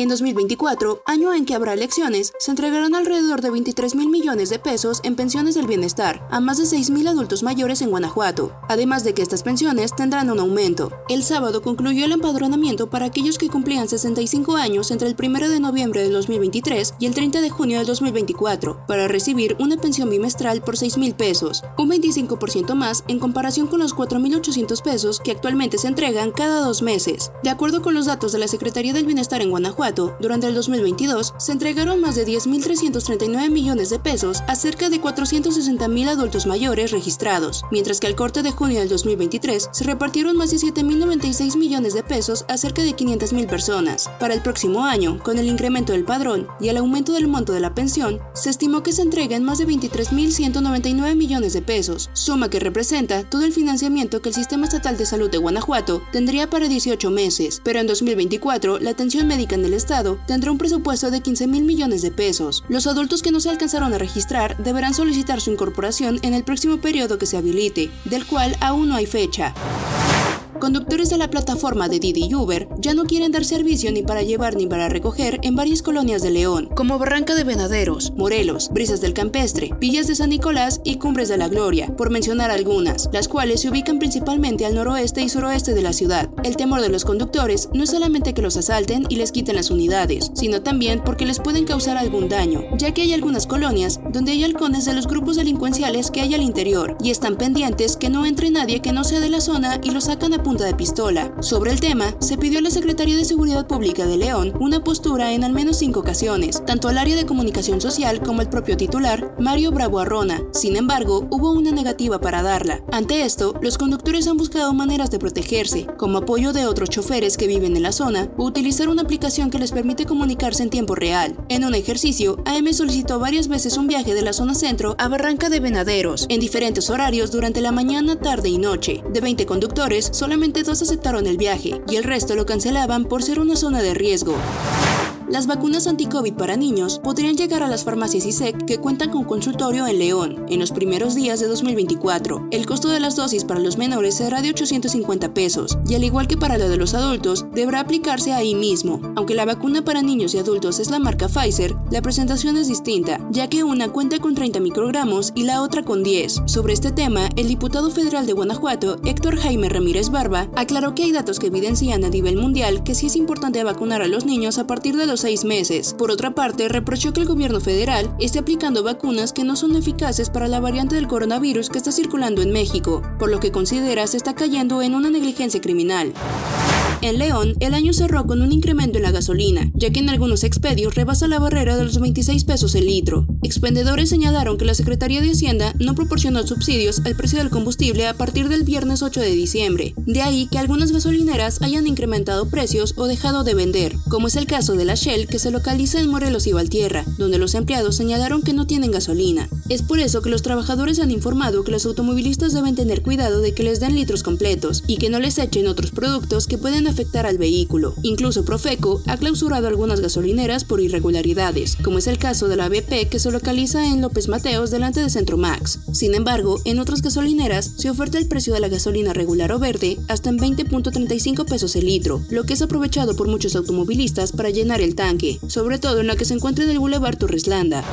En 2024, año en que habrá elecciones, se entregarán alrededor de 23 mil millones de pesos en pensiones del bienestar a más de 6 mil adultos mayores en Guanajuato, además de que estas pensiones tendrán un aumento. El sábado concluyó el empadronamiento para aquellos que cumplían 65 años entre el 1 de noviembre del 2023 y el 30 de junio del 2024 para recibir una pensión bimestral por 6 mil pesos, un 25% más en comparación con los 4.800 pesos que actualmente se entregan cada dos meses. De acuerdo con los datos de la Secretaría del Bienestar en Guanajuato, durante el 2022 se entregaron más de 10.339 millones de pesos a cerca de 460.000 adultos mayores registrados, mientras que al corte de junio del 2023 se repartieron más de 7.096 millones de pesos a cerca de 500.000 personas. Para el próximo año, con el incremento del padrón y el aumento del monto de la pensión, se estimó que se entreguen más de 23.199 millones de pesos, suma que representa todo el financiamiento que el Sistema Estatal de Salud de Guanajuato tendría para 18 meses, pero en 2024 la atención médica en el Estado tendrá un presupuesto de 15 mil millones de pesos. Los adultos que no se alcanzaron a registrar deberán solicitar su incorporación en el próximo periodo que se habilite, del cual aún no hay fecha. Conductores de la plataforma de Didi y Uber ya no quieren dar servicio ni para llevar ni para recoger en varias colonias de León, como Barranca de Venaderos, Morelos, Brisas del Campestre, Villas de San Nicolás y Cumbres de la Gloria, por mencionar algunas, las cuales se ubican principalmente al noroeste y suroeste de la ciudad. El temor de los conductores no es solamente que los asalten y les quiten las unidades, sino también porque les pueden causar algún daño, ya que hay algunas colonias donde hay halcones de los grupos delincuenciales que hay al interior y están pendientes que no entre nadie que no sea de la zona y lo sacan a de pistola. Sobre el tema, se pidió a la Secretaría de Seguridad Pública de León una postura en al menos cinco ocasiones, tanto al área de comunicación social como el propio titular, Mario Bravo Arrona. Sin embargo, hubo una negativa para darla. Ante esto, los conductores han buscado maneras de protegerse, como apoyo de otros choferes que viven en la zona, o utilizar una aplicación que les permite comunicarse en tiempo real. En un ejercicio, AM solicitó varias veces un viaje de la zona centro a Barranca de Venaderos, en diferentes horarios durante la mañana, tarde y noche. De 20 conductores, solamente dos aceptaron el viaje y el resto lo cancelaban por ser una zona de riesgo. Las vacunas anti-COVID para niños podrían llegar a las farmacias ISEC que cuentan con consultorio en León en los primeros días de 2024. El costo de las dosis para los menores será de 850 pesos y al igual que para la de los adultos, deberá aplicarse ahí mismo. Aunque la vacuna para niños y adultos es la marca Pfizer, la presentación es distinta, ya que una cuenta con 30 microgramos y la otra con 10. Sobre este tema, el diputado federal de Guanajuato, Héctor Jaime Ramírez Barba, aclaró que hay datos que evidencian a nivel mundial que sí es importante vacunar a los niños a partir de los seis meses. Por otra parte, reprochó que el gobierno federal esté aplicando vacunas que no son eficaces para la variante del coronavirus que está circulando en México, por lo que considera se está cayendo en una negligencia criminal. En León, el año cerró con un incremento en la gasolina, ya que en algunos expedios rebasa la barrera de los 26 pesos el litro. Expendedores señalaron que la Secretaría de Hacienda no proporcionó subsidios al precio del combustible a partir del viernes 8 de diciembre. De ahí que algunas gasolineras hayan incrementado precios o dejado de vender, como es el caso de la Shell que se localiza en Morelos y Valtierra, donde los empleados señalaron que no tienen gasolina. Es por eso que los trabajadores han informado que los automovilistas deben tener cuidado de que les den litros completos y que no les echen otros productos que pueden afectar al vehículo. Incluso Profeco ha clausurado algunas gasolineras por irregularidades, como es el caso de la BP que se localiza en López Mateos delante de Centro Max. Sin embargo, en otras gasolineras se oferta el precio de la gasolina regular o verde hasta en 20.35 pesos el litro, lo que es aprovechado por muchos automovilistas para llenar el tanque, sobre todo en la que se encuentra en el Boulevard Torreslanda.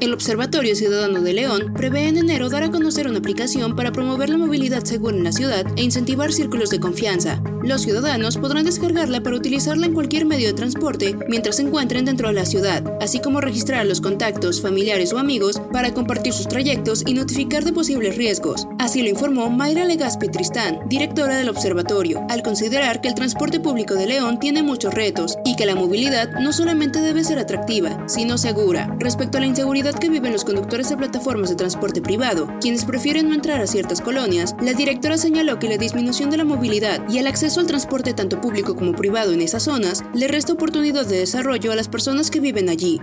El Observatorio Ciudadano de León prevé en enero dar a conocer una aplicación para promover la movilidad segura en la ciudad e incentivar círculos de confianza. Los ciudadanos podrán descargarla para utilizarla en cualquier medio de transporte mientras se encuentren dentro de la ciudad, así como registrar a los contactos, familiares o amigos para compartir sus trayectos y notificar de posibles riesgos. Así lo informó Mayra Legaspi Tristán, directora del observatorio, al considerar que el transporte público de León tiene muchos retos y que la movilidad no solamente debe ser atractiva, sino segura. Respecto a la inseguridad que viven los conductores de plataformas de transporte privado, quienes prefieren no entrar a ciertas colonias, la directora señaló que la disminución de la movilidad y el acceso al transporte tanto público como privado en esas zonas le resta oportunidad de desarrollo a las personas que viven allí.